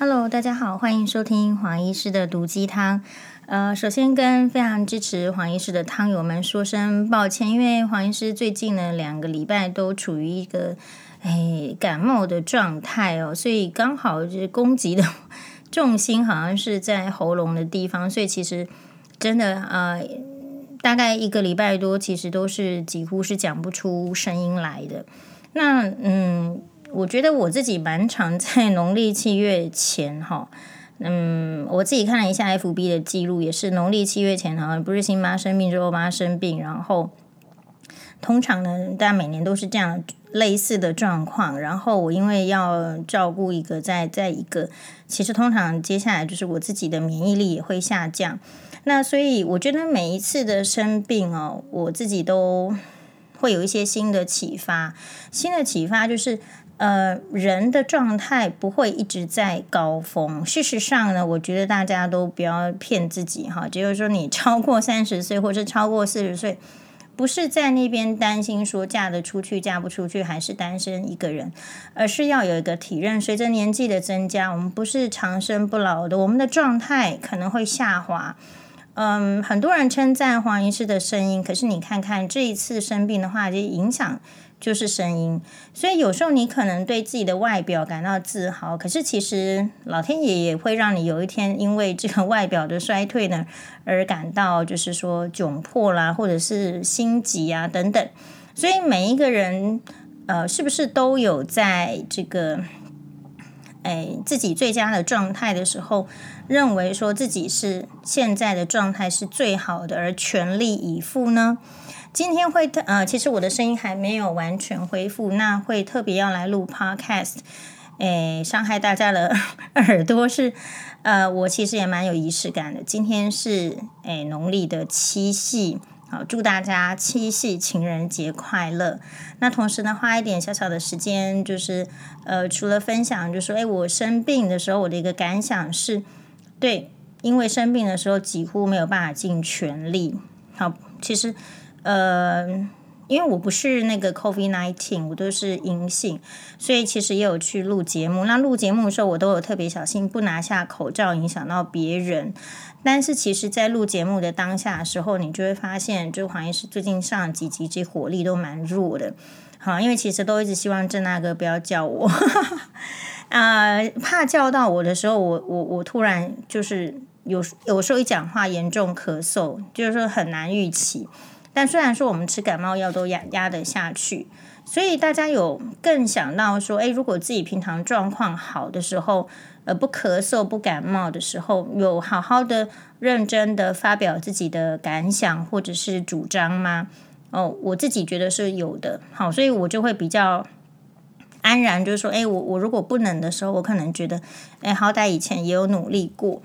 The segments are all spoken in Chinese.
Hello，大家好，欢迎收听黄医师的毒鸡汤。呃，首先跟非常支持黄医师的汤友们说声抱歉，因为黄医师最近呢两个礼拜都处于一个哎感冒的状态哦，所以刚好就是攻击的 重心好像是在喉咙的地方，所以其实真的呃。大概一个礼拜多，其实都是几乎是讲不出声音来的。那嗯，我觉得我自己蛮常在农历七月前哈，嗯，我自己看了一下 FB 的记录，也是农历七月前哈，不是新妈生病之后妈生病，然后通常呢，大家每年都是这样类似的状况。然后我因为要照顾一个在在一个，其实通常接下来就是我自己的免疫力也会下降。那所以我觉得每一次的生病哦，我自己都会有一些新的启发。新的启发就是，呃，人的状态不会一直在高峰。事实上呢，我觉得大家都不要骗自己哈，就是说你超过三十岁或者超过四十岁，不是在那边担心说嫁得出去嫁不出去，还是单身一个人，而是要有一个体认。随着年纪的增加，我们不是长生不老的，我们的状态可能会下滑。嗯，很多人称赞黄医师的声音，可是你看看这一次生病的话，就影响就是声音。所以有时候你可能对自己的外表感到自豪，可是其实老天爷也会让你有一天因为这个外表的衰退呢，而感到就是说窘迫啦，或者是心急啊等等。所以每一个人，呃，是不是都有在这个？哎，自己最佳的状态的时候，认为说自己是现在的状态是最好的，而全力以赴呢？今天会特呃，其实我的声音还没有完全恢复，那会特别要来录 Podcast，诶，伤害大家的耳朵是呃，我其实也蛮有仪式感的。今天是诶农历的七夕。好，祝大家七夕情人节快乐。那同时呢，花一点小小的时间，就是呃，除了分享，就是说，哎，我生病的时候，我的一个感想是，对，因为生病的时候几乎没有办法尽全力。好，其实呃。因为我不是那个 COVID nineteen，我都是阴性，所以其实也有去录节目。那录节目的时候，我都有特别小心，不拿下口罩影响到别人。但是其实，在录节目的当下的时候，你就会发现，就黄医师最近上几集，这火力都蛮弱的。好，因为其实都一直希望郑大哥不要叫我，啊、呃，怕叫到我的时候，我我我突然就是有有时候一讲话严重咳嗽，就是说很难预期。但虽然说我们吃感冒药都压压得下去，所以大家有更想到说，诶，如果自己平常状况好的时候，呃，不咳嗽不感冒的时候，有好好的认真的发表自己的感想或者是主张吗？哦，我自己觉得是有的。好，所以我就会比较安然，就是说，诶，我我如果不能的时候，我可能觉得，诶，好歹以前也有努力过。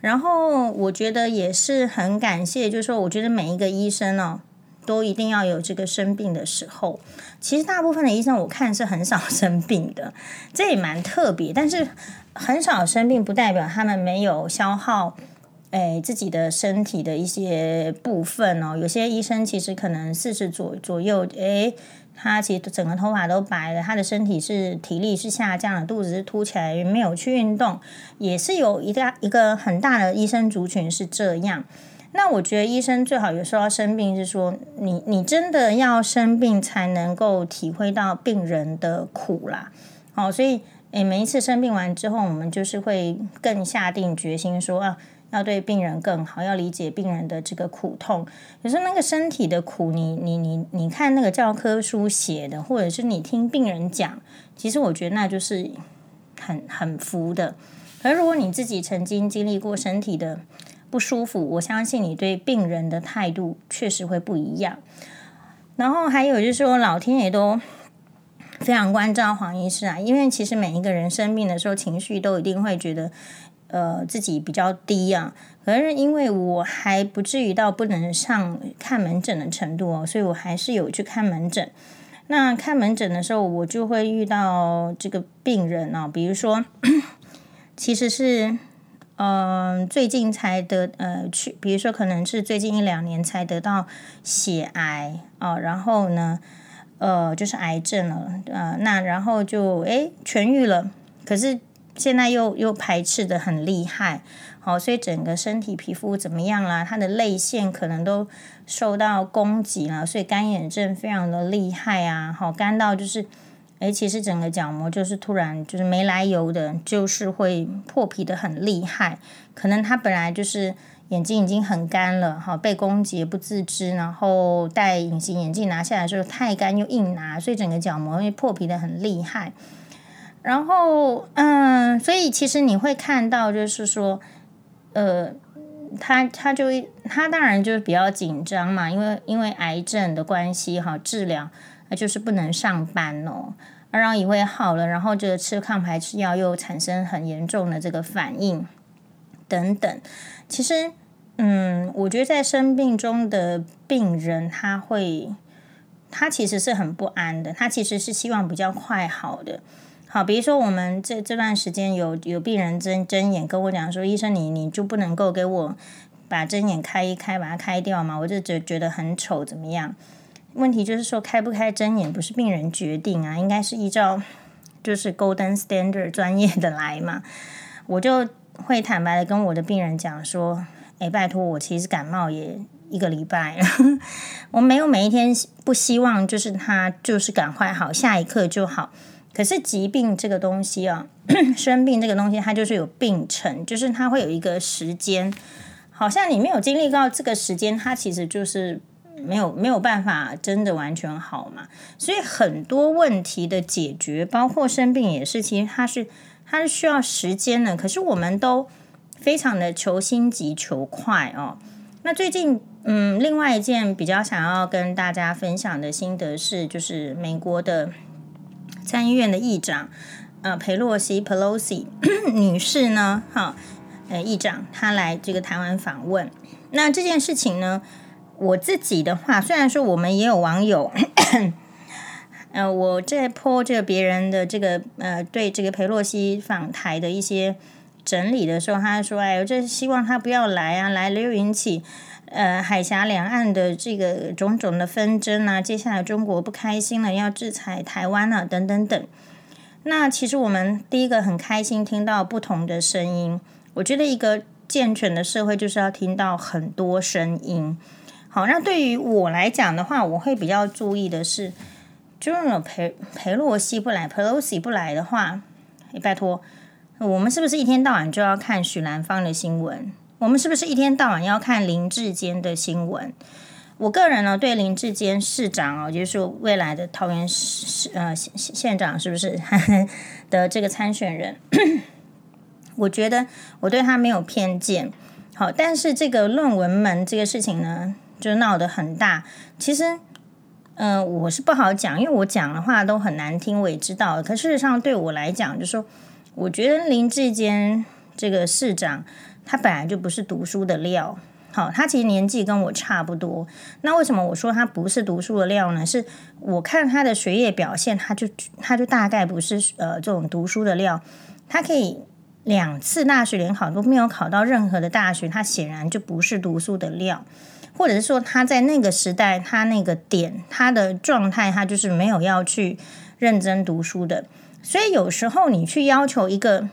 然后我觉得也是很感谢，就是说，我觉得每一个医生哦。都一定要有这个生病的时候。其实大部分的医生我看是很少生病的，这也蛮特别。但是很少生病不代表他们没有消耗，诶自己的身体的一些部分哦。有些医生其实可能四十左左右，诶，他其实整个头发都白了，他的身体是体力是下降的，肚子是凸起来，没有去运动，也是有一大一个很大的医生族群是这样。那我觉得医生最好有时候要生病，是说你你真的要生病才能够体会到病人的苦啦。好，所以诶，每一次生病完之后，我们就是会更下定决心说啊，要对病人更好，要理解病人的这个苦痛。可是那个身体的苦，你你你你看那个教科书写的，或者是你听病人讲，其实我觉得那就是很很服的。而如果你自己曾经经历过身体的，不舒服，我相信你对病人的态度确实会不一样。然后还有就是说，老天爷都非常关照黄医师啊，因为其实每一个人生病的时候，情绪都一定会觉得呃自己比较低啊。可是因为我还不至于到不能上看门诊的程度哦，所以我还是有去看门诊。那看门诊的时候，我就会遇到这个病人哦，比如说，其实是。嗯、最近才得呃去，比如说可能是最近一两年才得到血癌啊、然后呢，呃，就是癌症了，呃，那然后就诶痊愈了，可是现在又又排斥得很厉害，好，所以整个身体皮肤怎么样啦？他的泪腺可能都受到攻击了，所以干眼症非常的厉害啊，好，干到就是，诶，其实整个角膜就是突然就是没来由的，就是会破皮得很厉害，可能他本来就是眼睛已经很干了，哈，被攻击不自知，然后戴隐形眼镜拿下来的时候太干又硬拿，所以整个角膜会破皮得很厉害。然后，嗯，所以其实你会看到，就是说，呃，他他就他当然就是比较紧张嘛，因为因为癌症的关系哈，治疗那就是不能上班哦，然后以为好了，然后就吃抗排斥药又产生很严重的这个反应等等。其实，嗯，我觉得在生病中的病人，他会他其实是很不安的，他其实是希望比较快好的。好，比如说我们这这段时间有有病人睁睁眼跟我讲说，医生你你就不能够给我把针眼开一开，把它开掉吗？我就觉觉得很丑，怎么样？问题就是说开不开针眼不是病人决定啊，应该是依照就是 Golden Standard 专业的来嘛。我就会坦白的跟我的病人讲说，哎，拜托我其实感冒也一个礼拜了，我没有每一天不希望就是他就是赶快好，下一刻就好。可是疾病这个东西啊，生病这个东西，它就是有病程，就是它会有一个时间，好像你没有经历到这个时间，它其实就是没有没有办法真的完全好嘛。所以很多问题的解决，包括生病也是，其实它是它是需要时间的。可是我们都非常的求心急求快哦。那最近，嗯，另外一件比较想要跟大家分享的心得是，就是美国的。参议院的议长，呃，裴洛西 （Pelosi） 女士呢，哈，呃，议长她来这个台湾访问。那这件事情呢，我自己的话，虽然说我们也有网友，呃，我在泼这个别人的这个呃，对这个裴洛西访台的一些整理的时候，他说：“哎，我这希望他不要来啊，来了又引起。”呃，海峡两岸的这个种种的纷争啊，接下来中国不开心了，要制裁台湾了，等等等。那其实我们第一个很开心听到不同的声音。我觉得一个健全的社会就是要听到很多声音。好，那对于我来讲的话，我会比较注意的是，就是裴裴洛西不来，Pelosi 不来的话，拜托，我们是不是一天到晚就要看许兰芳的新闻？我们是不是一天到晚要看林志坚的新闻？我个人呢，对林志坚市长哦，就是未来的桃园市呃县县长是不是 的这个参选人，我觉得我对他没有偏见。好，但是这个论文门这个事情呢，就闹得很大。其实，嗯、我是不好讲，因为我讲的话都很难听，我也知道。可事实上，对我来讲，就是说，我觉得林志坚这个市长。他本来就不是读书的料，好，他其实年纪跟我差不多。那为什么我说他不是读书的料呢？是我看他的学业表现，他就他就大概不是呃这种读书的料。他可以两次大学联考都没有考到任何的大学，他显然就不是读书的料，或者是说他在那个时代他那个点他的状态，他就是没有要去认真读书的。所以有时候你去要求一个。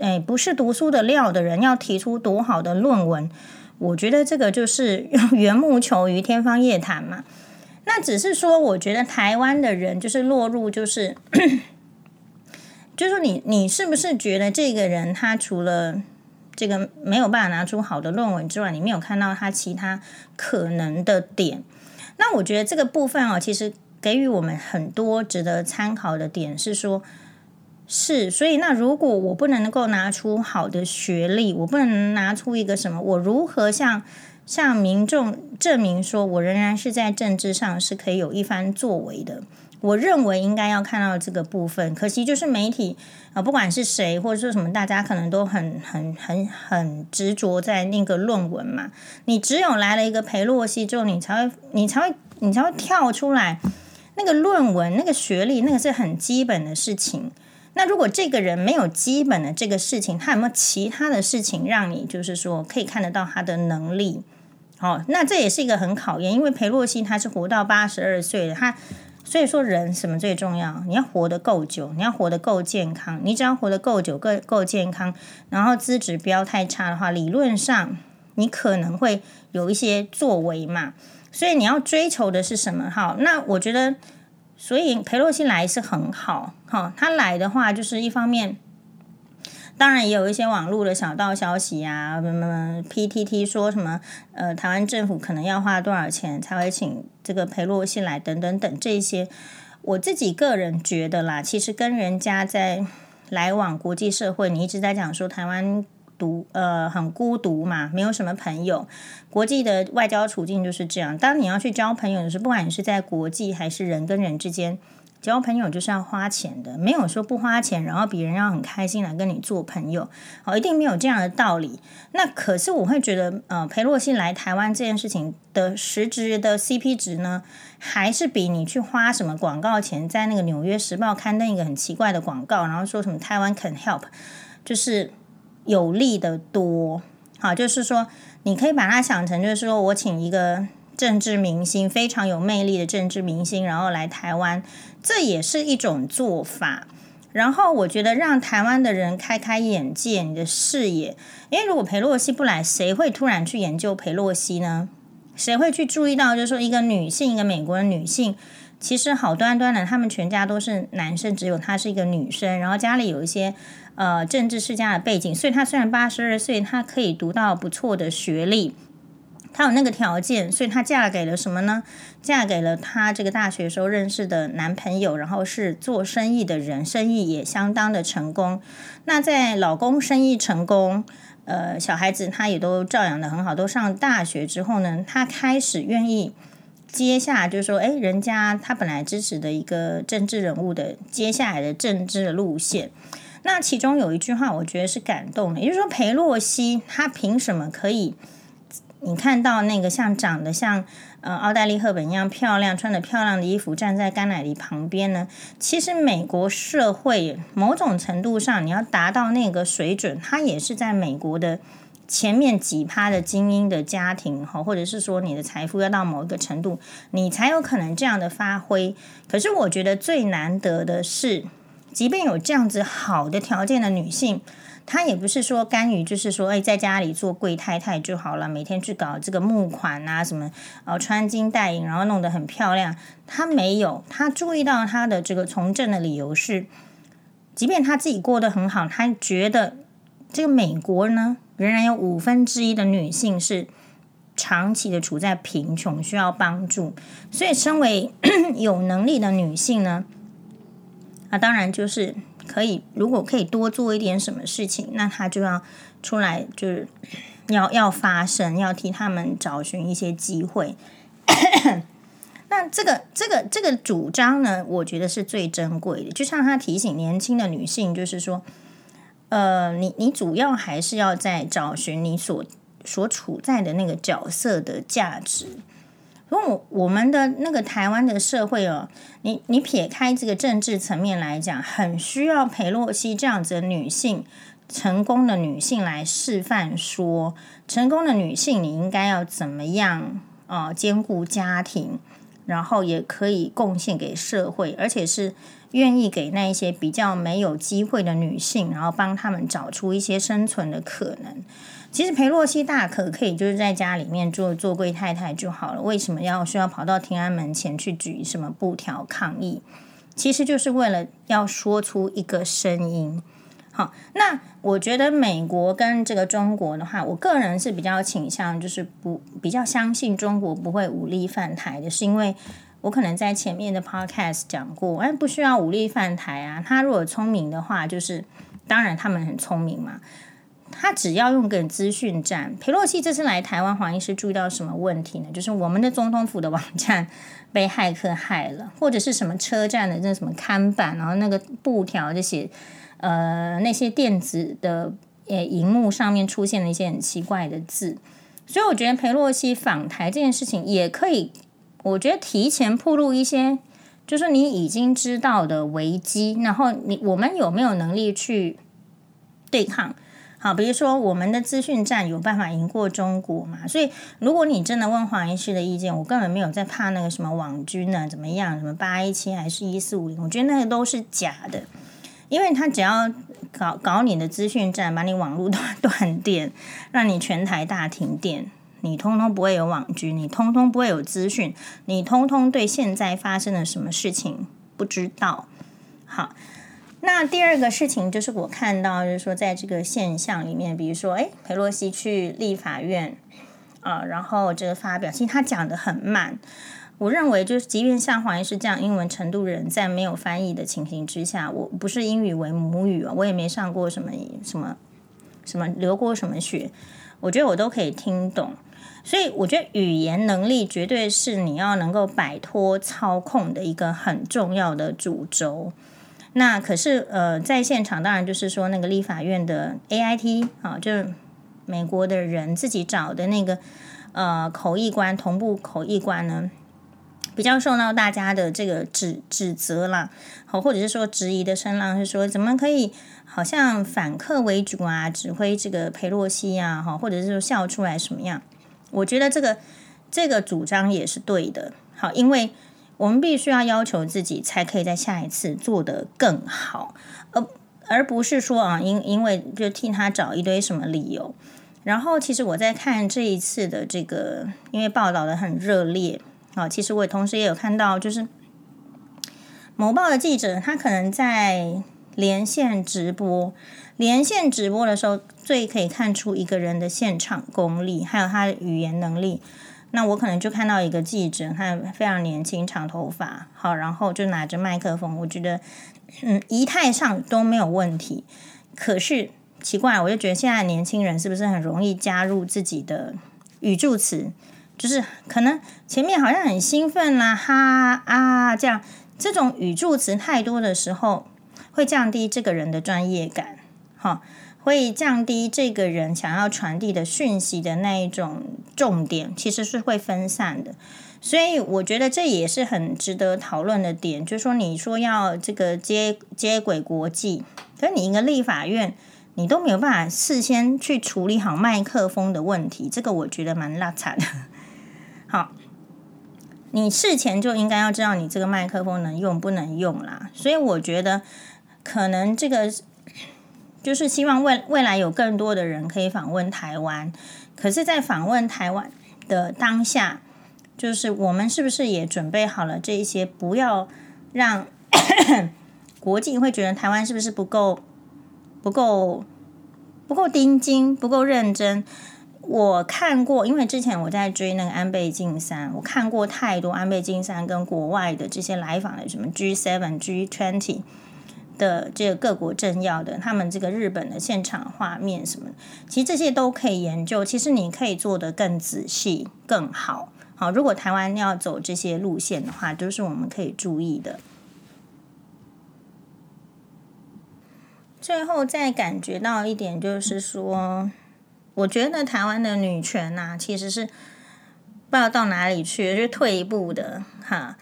哎，不是读书的料的人要提出多好的论文，我觉得这个就是 缘木求鱼，天方夜谭嘛。那只是说，我觉得台湾的人就是落入，就是，就是你你是不是觉得这个人他除了这个没有办法拿出好的论文之外，你没有看到他其他可能的点？那我觉得这个部分啊，其实给予我们很多值得参考的点是说。是，所以那如果我不能够拿出好的学历，我不能拿出一个什么，我如何向向民众证明说我仍然是在政治上是可以有一番作为的？我认为应该要看到这个部分。可惜就是媒体啊，不管是谁或者说什么，大家可能都很很很很执着在那个论文嘛。你只有来了一个裴洛西之后，你才会你才会你才会跳出来那个论文那个学历，那个是很基本的事情。那如果这个人没有基本的这个事情，他有没有其他的事情让你就是说可以看得到他的能力？哦，那这也是一个很考验，因为裴洛西他是活到八十二岁的，他所以说，人什么最重要？你要活得够久，你要活得够健康。你只要活得够久、够够健康，然后资质不要太差的话，理论上你可能会有一些作为嘛。所以你要追求的是什么？哈，那我觉得，所以裴洛西来是很好。哈，他来的话，就是一方面。当然也有一些网络的小道消息啊，什么 PTT 说什么，呃，台湾政府可能要花多少钱才会请这个裴洛西来，等等等这些，我自己个人觉得啦，其实跟人家在来往国际社会，你一直在讲说台湾独呃很孤独嘛，没有什么朋友，国际的外交处境就是这样。当你要去交朋友的时候，不管你是在国际还是人跟人之间。交朋友就是要花钱的，没有说不花钱，然后别人要很开心来跟你做朋友，哦，一定没有这样的道理。那可是我会觉得，呃，裴洛西来台湾这件事情的实质的 CP 值呢，还是比你去花什么广告钱，在那个《纽约时报》刊登一个很奇怪的广告，然后说什么台湾 can help，就是有利的多。好，就是说你可以把它想成，就是说我请一个。政治明星非常有魅力的政治明星，然后来台湾，这也是一种做法。然后我觉得让台湾的人开开眼界，你的视野。因为如果裴洛西不来，谁会突然去研究裴洛西呢？谁会去注意到，就是说一个女性，一个美国的女性，其实好端端的，他们全家都是男生，只有她是一个女生，然后家里有一些呃政治世家的背景，所以她虽然八十二岁，她可以读到不错的学历。她有那个条件，所以她嫁给了什么呢？嫁给了她这个大学时候认识的男朋友，然后是做生意的人，生意也相当的成功。那在老公生意成功，呃，小孩子她也都照养得很好，都上大学之后呢，她开始愿意接下来，就是说，哎，人家她本来支持的一个政治人物的接下来的政治路线。那其中有一句话，我觉得是感动的，也就是说，裴洛西她凭什么可以？你看到那个像长得像呃奥黛丽·赫本一样漂亮、穿着漂亮的衣服站在甘乃迪旁边呢？其实美国社会某种程度上，你要达到那个水准，它也是在美国的前面几趴的精英的家庭哈，或者是说你的财富要到某一个程度，你才有可能这样的发挥。可是我觉得最难得的是，即便有这样子好的条件的女性。她也不是说甘于，就是说，哎，在家里做贵太太就好了，每天去搞这个募款啊，什么，呃，穿金戴银，然后弄得很漂亮。她没有，她注意到她的这个从政的理由是，即便她自己过得很好，她觉得这个美国呢，仍然有五分之一的女性是长期的处在贫穷，需要帮助。所以，身为 有能力的女性呢，啊，当然就是。可以，如果可以多做一点什么事情，那他就要出来，就是要要发声，要替他们找寻一些机会。那这个这个这个主张呢，我觉得是最珍贵的。就像他提醒年轻的女性，就是说，呃，你你主要还是要在找寻你所所处在的那个角色的价值。因为我们的那个台湾的社会哦，你你撇开这个政治层面来讲，很需要裴洛西这样子的女性，成功的女性来示范说，成功的女性你应该要怎么样啊，兼顾家庭，然后也可以贡献给社会，而且是愿意给那一些比较没有机会的女性，然后帮他们找出一些生存的可能。其实裴洛西大可可以就是在家里面做做贵太太就好了，为什么要需要跑到天安门前去举什么布条抗议？其实就是为了要说出一个声音。好，那我觉得美国跟这个中国的话，我个人是比较倾向就是不比较相信中国不会武力犯台的，是因为我可能在前面的 podcast 讲过，哎，不需要武力犯台啊。他如果聪明的话，就是当然他们很聪明嘛。他只要用个资讯战，裴洛西这次来台湾，黄医师注意到什么问题呢？就是我们的总统府的网站被骇客害了，或者是什么车站的那什么看板，然后那个布条这些，呃，那些电子的呃荧幕上面出现了一些很奇怪的字，所以我觉得裴洛西访台这件事情也可以，我觉得提前暴露一些，就是你已经知道的危机，然后你我们有没有能力去对抗？好，比如说我们的资讯站有办法赢过中国嘛？所以如果你真的问黄医师的意见，我根本没有在怕那个什么网军呢、啊，怎么样？什么八一七还是一四五零？我觉得那个都是假的，因为他只要搞搞你的资讯站，把你网络断 断电，让你全台大停电，你通通不会有网军，你通通不会有资讯，你通通对现在发生了什么事情不知道。好。那第二个事情就是我看到，就是说在这个现象里面，比如说，哎，裴洛西去立法院啊，然后这个发表，其实他讲得很慢。我认为，就是即便像黄医师这样英文程度人，在没有翻译的情形之下，我不是英语为母语啊，我也没上过什么什么什么流过什么学，我觉得我都可以听懂。所以，我觉得语言能力绝对是你要能够摆脱操控的一个很重要的主轴。那可是呃，在现场当然就是说那个立法院的 AIT 啊，就是美国的人自己找的那个呃口译官，同步口译官呢，比较受到大家的这个指指责啦，好，或者是说质疑的声浪，是说怎么可以好像反客为主啊，指挥这个裴洛西啊，哈，或者是说笑出来什么样？我觉得这个这个主张也是对的，好，因为。我们必须要要求自己，才可以在下一次做得更好，而而不是说啊，因因为就替他找一堆什么理由。然后，其实我在看这一次的这个，因为报道的很热烈啊，其实我同时也有看到，就是某报的记者，他可能在连线直播，连线直播的时候，最可以看出一个人的现场功力，还有他的语言能力。那我可能就看到一个记者，他非常年轻，长头发，好，然后就拿着麦克风，我觉得，嗯，仪态上都没有问题。可是奇怪，我就觉得现在年轻人是不是很容易加入自己的语助词？就是可能前面好像很兴奋啦，哈啊这样，这种语助词太多的时候，会降低这个人的专业感，好。会降低这个人想要传递的讯息的那一种重点，其实是会分散的。所以我觉得这也是很值得讨论的点，就是说你说要这个接接轨国际，可是你一个立法院，你都没有办法事先去处理好麦克风的问题，这个我觉得蛮拉惨的。好，你事前就应该要知道你这个麦克风能用不能用啦。所以我觉得可能这个。就是希望未未来有更多的人可以访问台湾，可是，在访问台湾的当下，就是我们是不是也准备好了这一些，不要让 国际会觉得台湾是不是不够、不够、不够盯紧、不够认真？我看过，因为之前我在追那个安倍晋三，我看过太多安倍晋三跟国外的这些来访的什么 G seven、G20。的这个各国政要的，他们这个日本的现场画面什么，其实这些都可以研究。其实你可以做得更仔细、更好。好，如果台湾要走这些路线的话，都是我们可以注意的。最后再感觉到一点，就是说，我觉得台湾的女权呐、啊，其实是不知道到哪里去，就退一步的哈。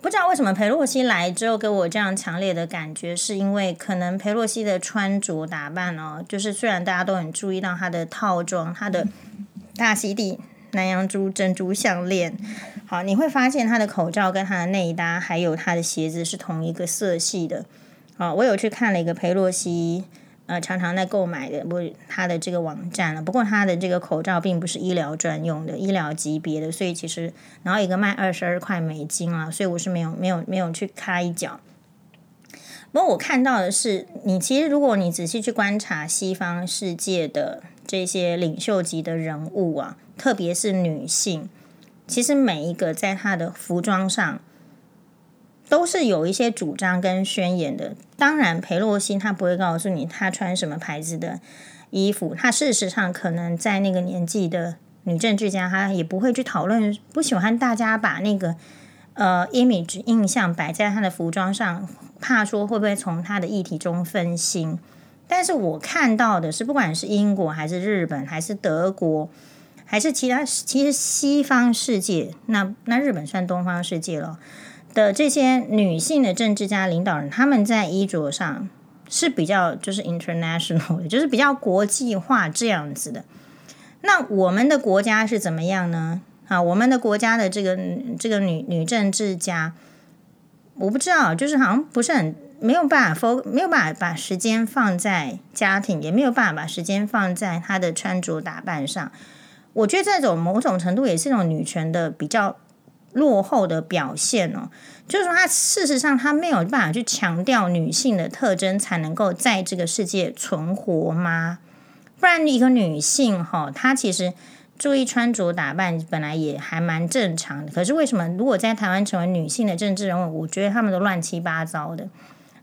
不知道为什么裴洛西来之后给我这样强烈的感觉，是因为可能裴洛西的穿着打扮哦，就是虽然大家都很注意到她的套装，她的大溪地南洋珠珍珠项链，好，你会发现她的口罩跟她的内搭还有她的鞋子是同一个色系的，啊，我有去看了一个裴洛西。呃，常常在购买的不，他的这个网站了。不过他的这个口罩并不是医疗专用的，医疗级别的，所以其实然后一个卖二十二块美金啊，所以我是没有没有没有去开脚。不过我看到的是，你其实如果你仔细去观察西方世界的这些领袖级的人物啊，特别是女性，其实每一个在她的服装上。都是有一些主张跟宣言的。当然，裴洛西他不会告诉你他穿什么牌子的衣服。他事实上可能在那个年纪的女政治家，他也不会去讨论，不喜欢大家把那个呃 image 印象摆在他的服装上，怕说会不会从他的议题中分心。但是我看到的是，不管是英国还是日本还是德国，还是其他，其实西方世界，那那日本算东方世界了。的这些女性的政治家领导人，他们在衣着上是比较就是 international 的，就是比较国际化这样子的。那我们的国家是怎么样呢？啊，我们的国家的这个这个女女政治家，我不知道，就是好像不是很没有办法 f 没有办法把时间放在家庭，也没有办法把时间放在她的穿着打扮上。我觉得这种某种程度也是一种女权的比较落后的表现哦。就是说，他事实上他没有办法去强调女性的特征，才能够在这个世界存活吗？不然，一个女性哈，她其实注意穿着打扮本来也还蛮正常的。可是为什么如果在台湾成为女性的政治人物，我觉得他们都乱七八糟的。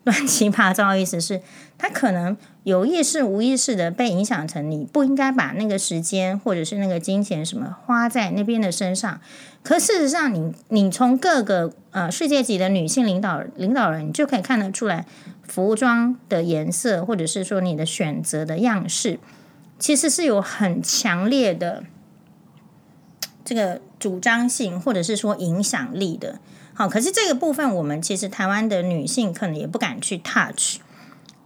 乱七八糟的意思是，他可能有意识、无意识的被影响成你不应该把那个时间或者是那个金钱什么花在那边的身上。可事实上你，你你从各个呃世界级的女性领导领导人，你就可以看得出来，服装的颜色或者是说你的选择的样式，其实是有很强烈的这个主张性或者是说影响力的。好，可是这个部分我们其实台湾的女性可能也不敢去 touch。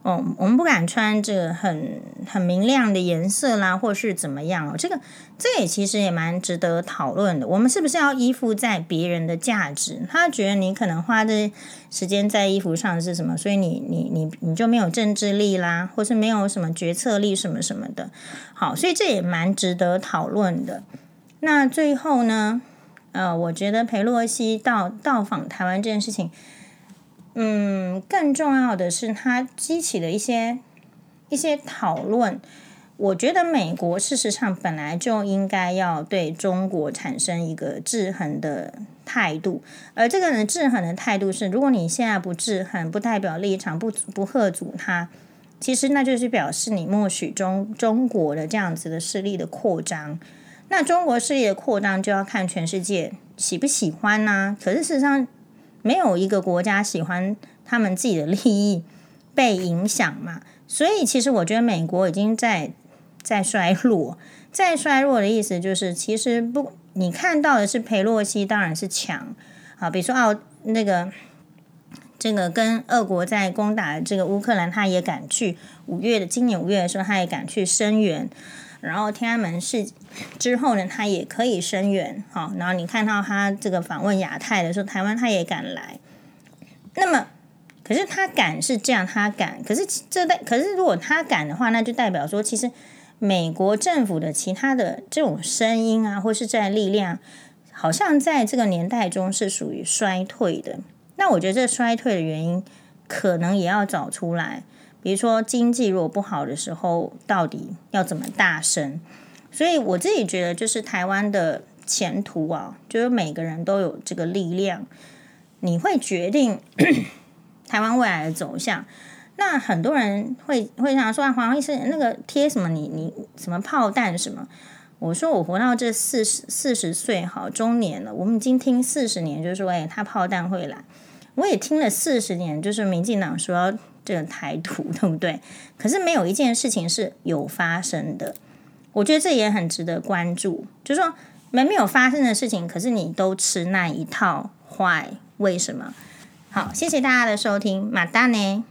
哦，我们不敢穿这个很很明亮的颜色啦，或是怎么样哦？这个这也其实也蛮值得讨论的。我们是不是要依附在别人的价值？他觉得你可能花的时间在衣服上是什么，所以你你你你就没有政治力啦，或是没有什么决策力什么什么的。好，所以这也蛮值得讨论的。那最后呢，呃，我觉得裴洛西到到访台湾这件事情。嗯，更重要的是，它激起了一些一些讨论。我觉得美国事实上本来就应该要对中国产生一个制衡的态度，而这个人制衡的态度是，如果你现在不制衡，不代表立场，不不吓阻他，其实那就是表示你默许中中国的这样子的势力的扩张。那中国势力的扩张就要看全世界喜不喜欢呢、可是事实上。没有一个国家喜欢他们自己的利益被影响嘛，所以其实我觉得美国已经在在衰落，在衰落的意思就是，其实不，你看到的是裴洛西当然是强啊，比如说澳那个这个跟俄国在攻打这个乌克兰，他也敢去五月的今年五月的时候，他也敢去声援。然后天安门事之后呢，他也可以声援，好，然后你看到他这个访问亚太的时候，台湾他也敢来。那么，可是他敢是这样，他敢，可是这代，可是如果他敢的话，那就代表说，其实美国政府的其他的这种声音啊，或是在力量，好像在这个年代中是属于衰退的。那我觉得这衰退的原因，可能也要找出来。比如说经济如果不好的时候，到底要怎么大声？所以我自己觉得，就是台湾的前途啊，就是每个人都有这个力量，你会决定台湾未来的走向。那很多人会会想说，黄医生那个贴什么你？你什么炮弹什么？我说我活到这四十四十岁，好中年了，我们已经听四十年，就是说，哎，他炮弹会来。我也听了四十年，就是民进党说。这个台独对不对？可是没有一件事情是有发生的，我觉得这也很值得关注。就是说，没没有发生的事情，可是你都吃那一套，坏？为什么？好，谢谢大家的收听，马达呢。